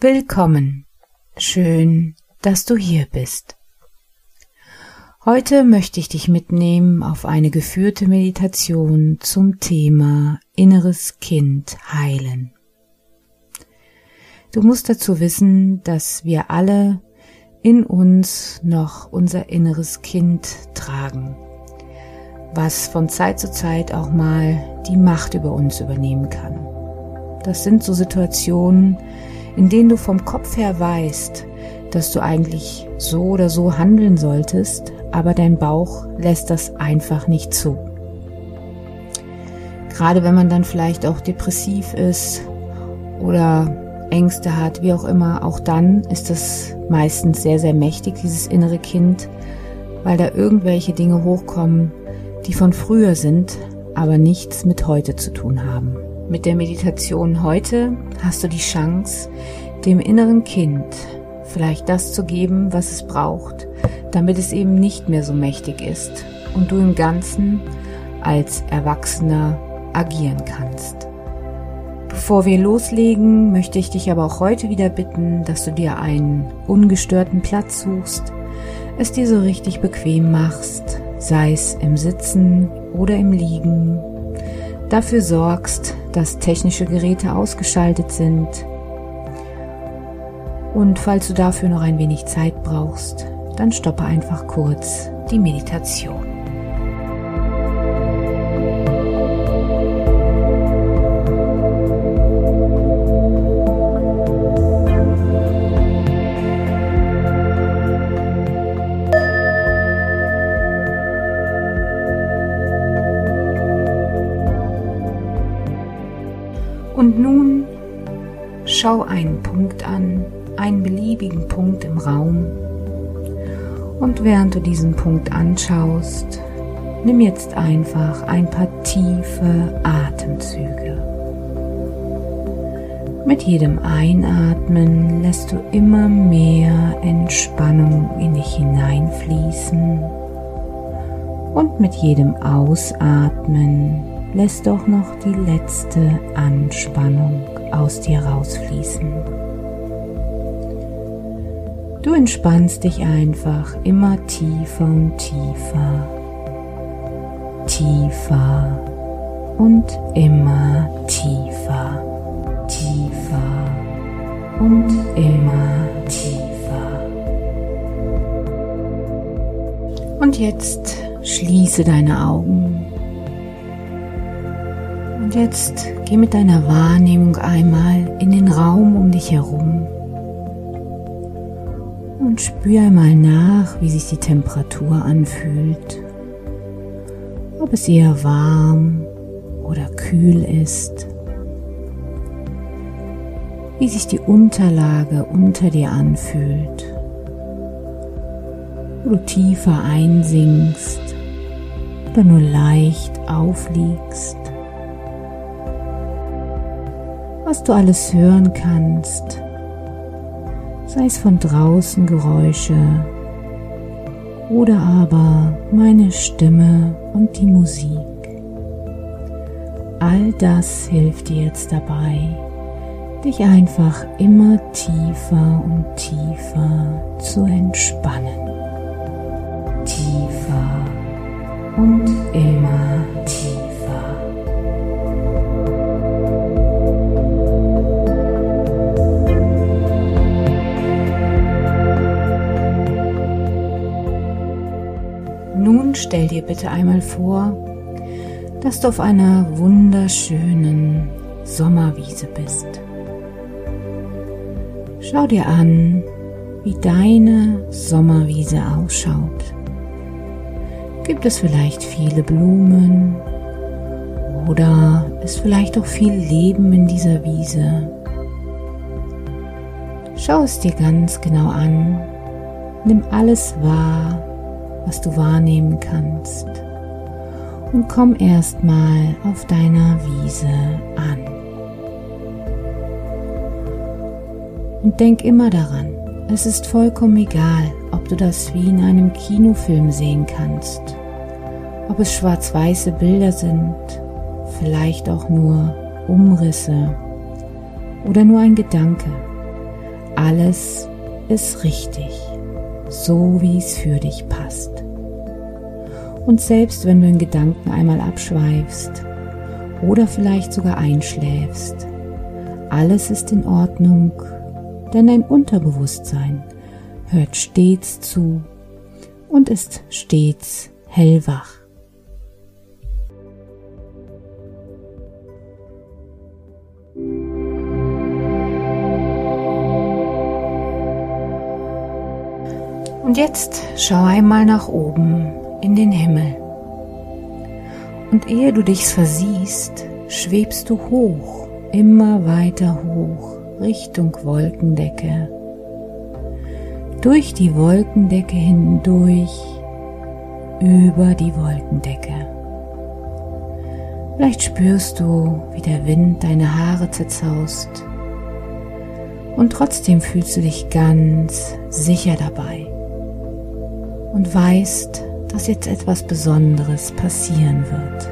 Willkommen. Schön, dass du hier bist. Heute möchte ich dich mitnehmen auf eine geführte Meditation zum Thema inneres Kind heilen. Du musst dazu wissen, dass wir alle in uns noch unser inneres Kind tragen, was von Zeit zu Zeit auch mal die Macht über uns übernehmen kann. Das sind so Situationen, in denen du vom Kopf her weißt, dass du eigentlich so oder so handeln solltest, aber dein Bauch lässt das einfach nicht zu. Gerade wenn man dann vielleicht auch depressiv ist oder Ängste hat, wie auch immer, auch dann ist es meistens sehr, sehr mächtig, dieses innere Kind, weil da irgendwelche Dinge hochkommen, die von früher sind, aber nichts mit heute zu tun haben. Mit der Meditation heute hast du die Chance, dem inneren Kind vielleicht das zu geben, was es braucht, damit es eben nicht mehr so mächtig ist und du im Ganzen als Erwachsener agieren kannst. Bevor wir loslegen, möchte ich dich aber auch heute wieder bitten, dass du dir einen ungestörten Platz suchst, es dir so richtig bequem machst, sei es im Sitzen oder im Liegen, dafür sorgst, dass technische Geräte ausgeschaltet sind und falls du dafür noch ein wenig Zeit brauchst, dann stoppe einfach kurz die Meditation. Während du diesen Punkt anschaust, nimm jetzt einfach ein paar tiefe Atemzüge. Mit jedem Einatmen lässt du immer mehr Entspannung in dich hineinfließen und mit jedem Ausatmen lässt doch noch die letzte Anspannung aus dir rausfließen. Du entspannst dich einfach immer tiefer und tiefer, tiefer und immer tiefer, tiefer und immer tiefer. Und jetzt schließe deine Augen. Und jetzt geh mit deiner Wahrnehmung einmal in den Raum um dich herum und spür einmal nach, wie sich die Temperatur anfühlt. Ob es eher warm oder kühl ist. Wie sich die Unterlage unter dir anfühlt. Wo du tiefer einsinkst oder nur leicht aufliegst was du alles hören kannst, sei es von draußen Geräusche oder aber meine Stimme und die Musik. All das hilft dir jetzt dabei, dich einfach immer tiefer und tiefer zu entspannen. Tiefer und immer tiefer. Stell dir bitte einmal vor, dass du auf einer wunderschönen Sommerwiese bist. Schau dir an, wie deine Sommerwiese ausschaut. Gibt es vielleicht viele Blumen oder ist vielleicht auch viel Leben in dieser Wiese? Schau es dir ganz genau an, nimm alles wahr, was du wahrnehmen kannst. Und komm erstmal auf deiner Wiese an. Und denk immer daran, es ist vollkommen egal, ob du das wie in einem Kinofilm sehen kannst, ob es schwarz-weiße Bilder sind, vielleicht auch nur Umrisse oder nur ein Gedanke. Alles ist richtig, so wie es für dich passt. Und selbst wenn du in Gedanken einmal abschweifst oder vielleicht sogar einschläfst, alles ist in Ordnung, denn dein Unterbewusstsein hört stets zu und ist stets hellwach. Und jetzt schau einmal nach oben in den Himmel. Und ehe du dich versiehst, schwebst du hoch, immer weiter hoch, Richtung Wolkendecke. Durch die Wolkendecke hindurch, über die Wolkendecke. Vielleicht spürst du, wie der Wind deine Haare zerzaust. Und trotzdem fühlst du dich ganz sicher dabei und weißt, dass jetzt etwas Besonderes passieren wird.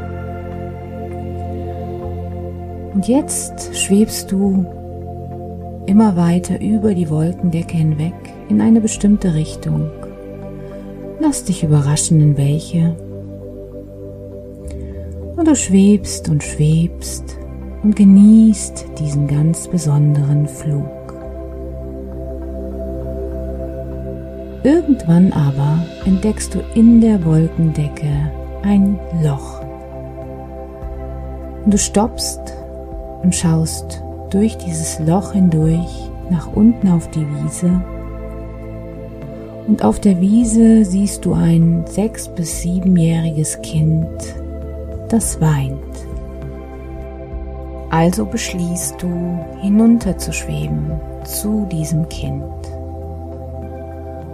Und jetzt schwebst du immer weiter über die Wolkendecke hinweg in eine bestimmte Richtung. Lass dich überraschen, in welche. Und du schwebst und schwebst und genießt diesen ganz besonderen Flug. Irgendwann aber entdeckst du in der Wolkendecke ein Loch. Und du stoppst und schaust durch dieses Loch hindurch nach unten auf die Wiese. Und auf der Wiese siehst du ein sechs- bis siebenjähriges Kind, das weint. Also beschließt du, hinunterzuschweben zu diesem Kind.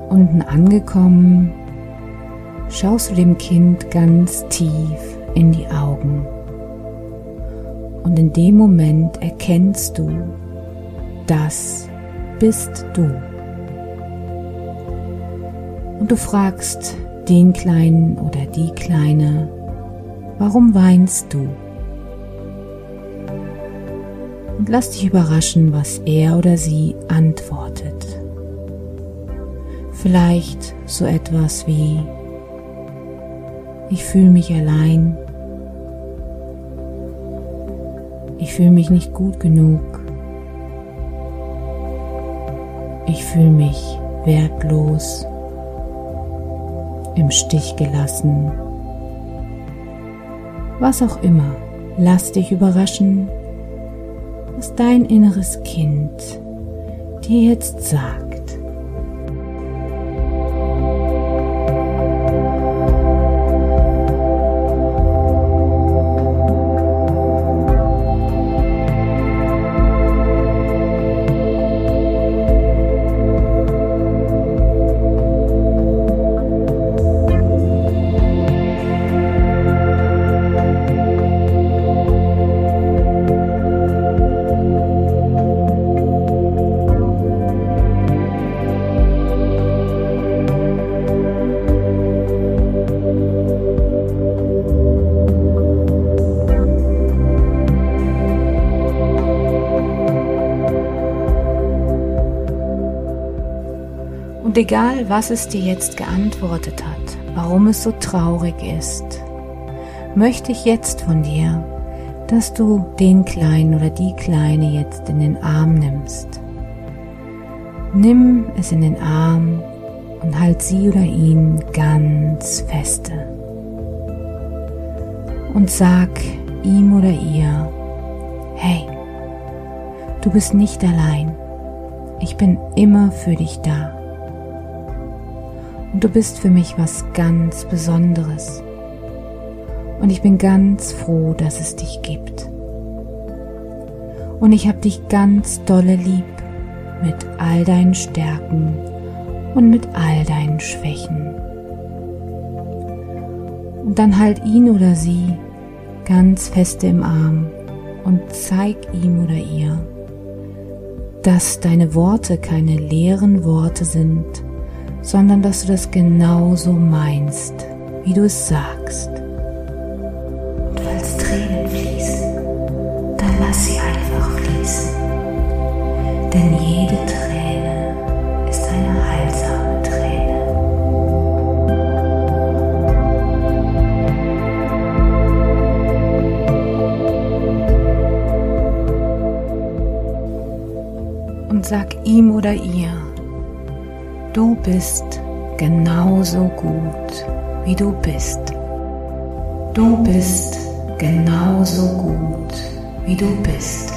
Unten angekommen, schaust du dem Kind ganz tief in die Augen. Und in dem Moment erkennst du, das bist du. Und du fragst den Kleinen oder die Kleine, warum weinst du? Und lass dich überraschen, was er oder sie antwortet. Vielleicht so etwas wie, ich fühle mich allein, ich fühle mich nicht gut genug, ich fühle mich wertlos, im Stich gelassen, was auch immer, lass dich überraschen, was dein inneres Kind dir jetzt sagt. Und egal, was es dir jetzt geantwortet hat, warum es so traurig ist, möchte ich jetzt von dir, dass du den Kleinen oder die Kleine jetzt in den Arm nimmst. Nimm es in den Arm und halt sie oder ihn ganz feste. Und sag ihm oder ihr, hey, du bist nicht allein. Ich bin immer für dich da. Und du bist für mich was ganz Besonderes. Und ich bin ganz froh, dass es dich gibt. Und ich habe dich ganz dolle lieb mit all deinen Stärken und mit all deinen Schwächen. Und dann halt ihn oder sie ganz feste im Arm und zeig ihm oder ihr, dass deine Worte keine leeren Worte sind, sondern dass du das genauso meinst, wie du es sagst. Und als Tränen fließen, dann lass sie einfach fließen. Denn jede Träne ist eine heilsame Träne. Und sag ihm oder ihr, du bist genauso gut, wie du bist. Du bist genauso gut, wie du bist.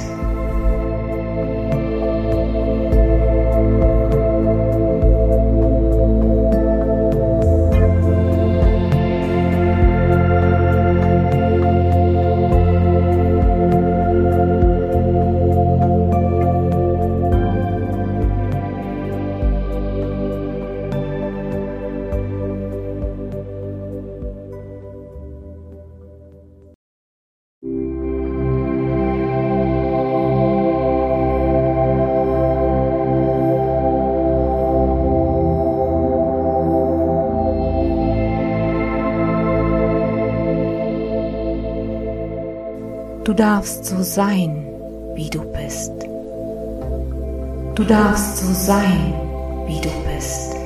Darfst so sein, wie du bist. Du darfst so sein, wie du bist.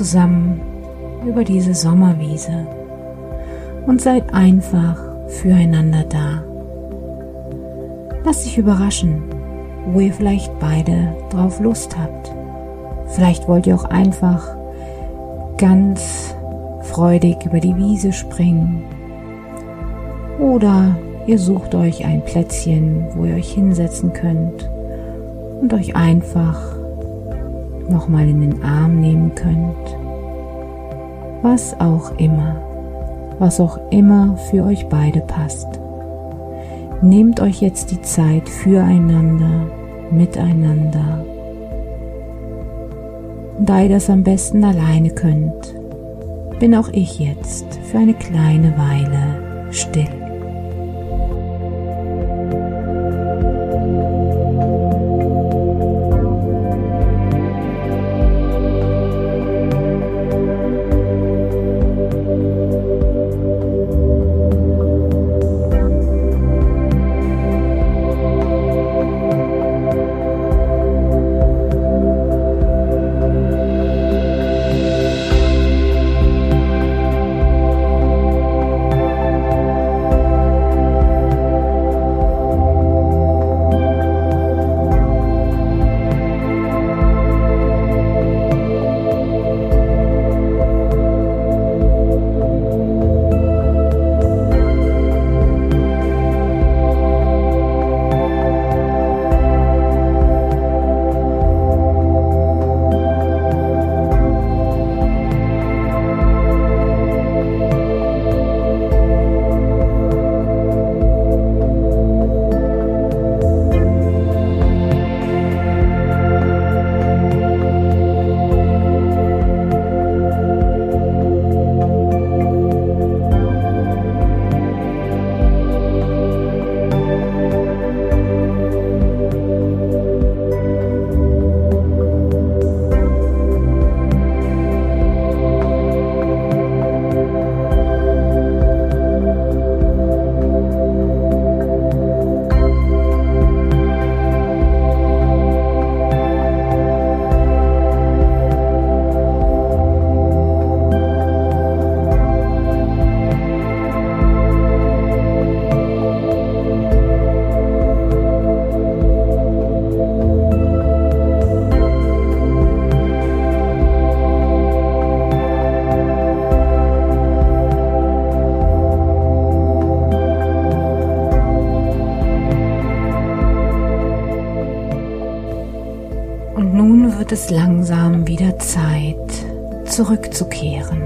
Zusammen über diese Sommerwiese und seid einfach füreinander da. Lasst dich überraschen, wo ihr vielleicht beide drauf Lust habt. Vielleicht wollt ihr auch einfach ganz freudig über die Wiese springen. Oder ihr sucht euch ein Plätzchen, wo ihr euch hinsetzen könnt und euch einfach nochmal in den Arm nehmen könnt. Was auch immer, was auch immer für euch beide passt. Nehmt euch jetzt die Zeit füreinander, miteinander. Da ihr das am besten alleine könnt, bin auch ich jetzt für eine kleine Weile still. Es langsam wieder Zeit, zurückzukehren.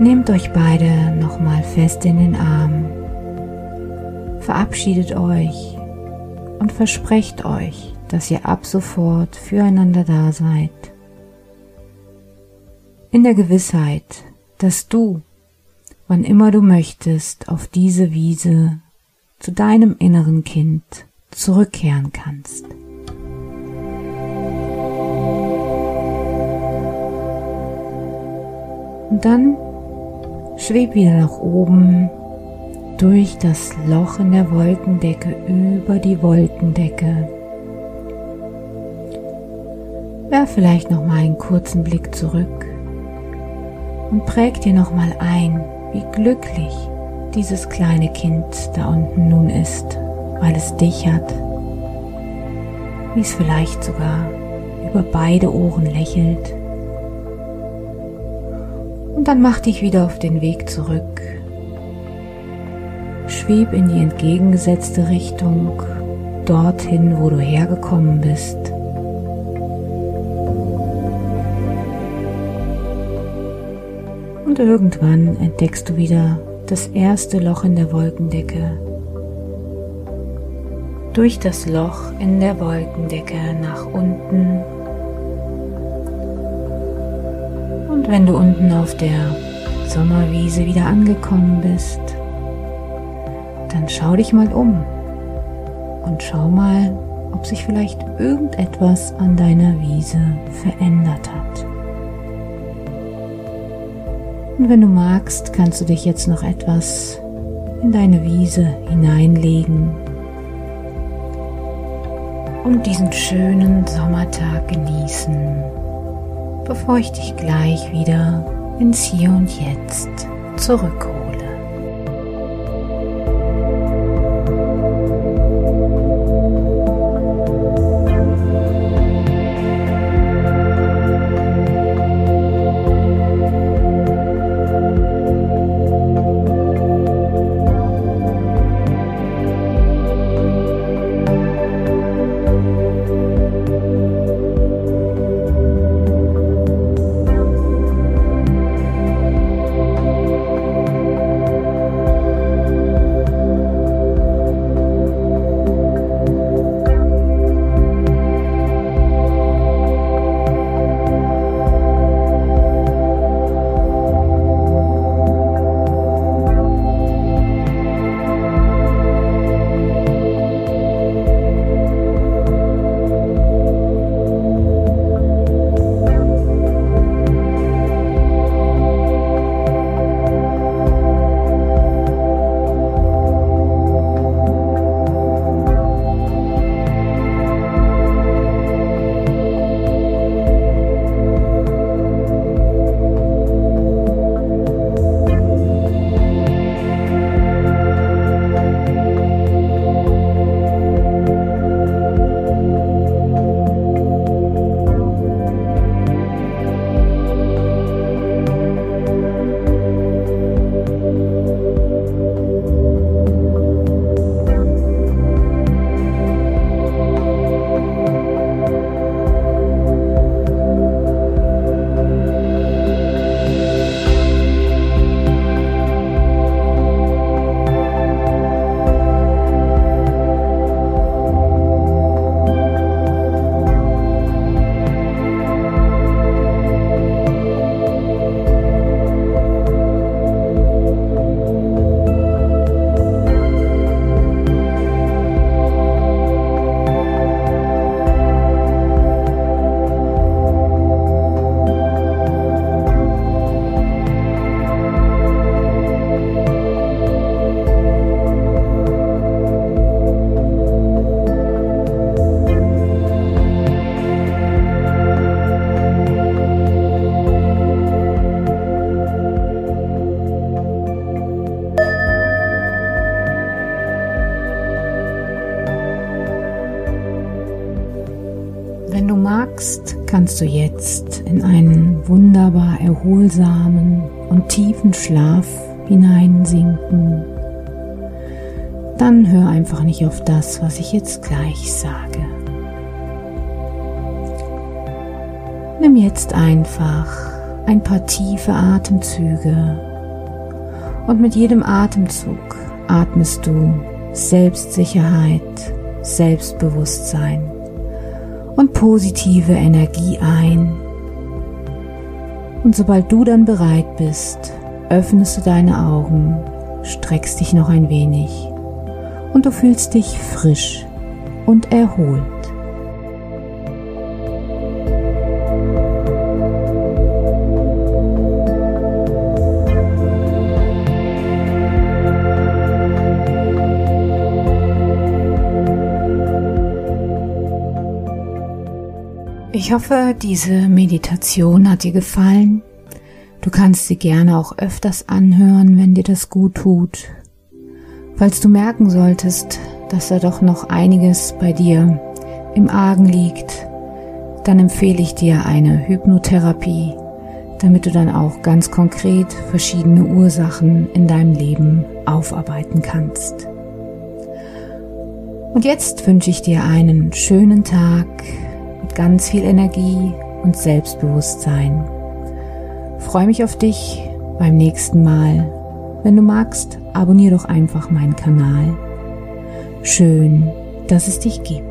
Nehmt euch beide nochmal fest in den Arm, verabschiedet euch und versprecht euch, dass ihr ab sofort füreinander da seid. In der Gewissheit, dass du, wann immer du möchtest, auf diese Wiese zu deinem inneren Kind zurückkehren kannst. Und dann schweb wieder nach oben durch das Loch in der Wolkendecke über die Wolkendecke. Werf vielleicht noch mal einen kurzen Blick zurück und präg dir noch mal ein, wie glücklich dieses kleine Kind da unten nun ist, weil es dich hat, wie es vielleicht sogar über beide Ohren lächelt dann mach dich wieder auf den Weg zurück. Schweb in die entgegengesetzte Richtung, dorthin, wo du hergekommen bist. Und irgendwann entdeckst du wieder das erste Loch in der Wolkendecke. Durch das Loch in der Wolkendecke nach unten Und wenn du unten auf der Sommerwiese wieder angekommen bist, dann schau dich mal um und schau mal, ob sich vielleicht irgendetwas an deiner Wiese verändert hat. Und wenn du magst, kannst du dich jetzt noch etwas in deine Wiese hineinlegen und diesen schönen Sommertag genießen bevor ich dich gleich wieder ins Hier und Jetzt zurückhole. Kannst du jetzt in einen wunderbar erholsamen und tiefen Schlaf hineinsinken. Dann hör einfach nicht auf das, was ich jetzt gleich sage. Nimm jetzt einfach ein paar tiefe Atemzüge und mit jedem Atemzug atmest du Selbstsicherheit, Selbstbewusstsein und positive Energie ein. Und sobald du dann bereit bist, öffnest du deine Augen, streckst dich noch ein wenig und du fühlst dich frisch und erholt. Ich hoffe, diese Meditation hat dir gefallen. Du kannst sie gerne auch öfters anhören, wenn dir das gut tut. Falls du merken solltest, dass da doch noch einiges bei dir im Argen liegt, dann empfehle ich dir eine Hypnotherapie, damit du dann auch ganz konkret verschiedene Ursachen in deinem Leben aufarbeiten kannst. Und jetzt wünsche ich dir einen schönen Tag ganz viel Energie und Selbstbewusstsein. Freue mich auf dich beim nächsten Mal. Wenn du magst, abonniere doch einfach meinen Kanal. Schön, dass es dich gibt.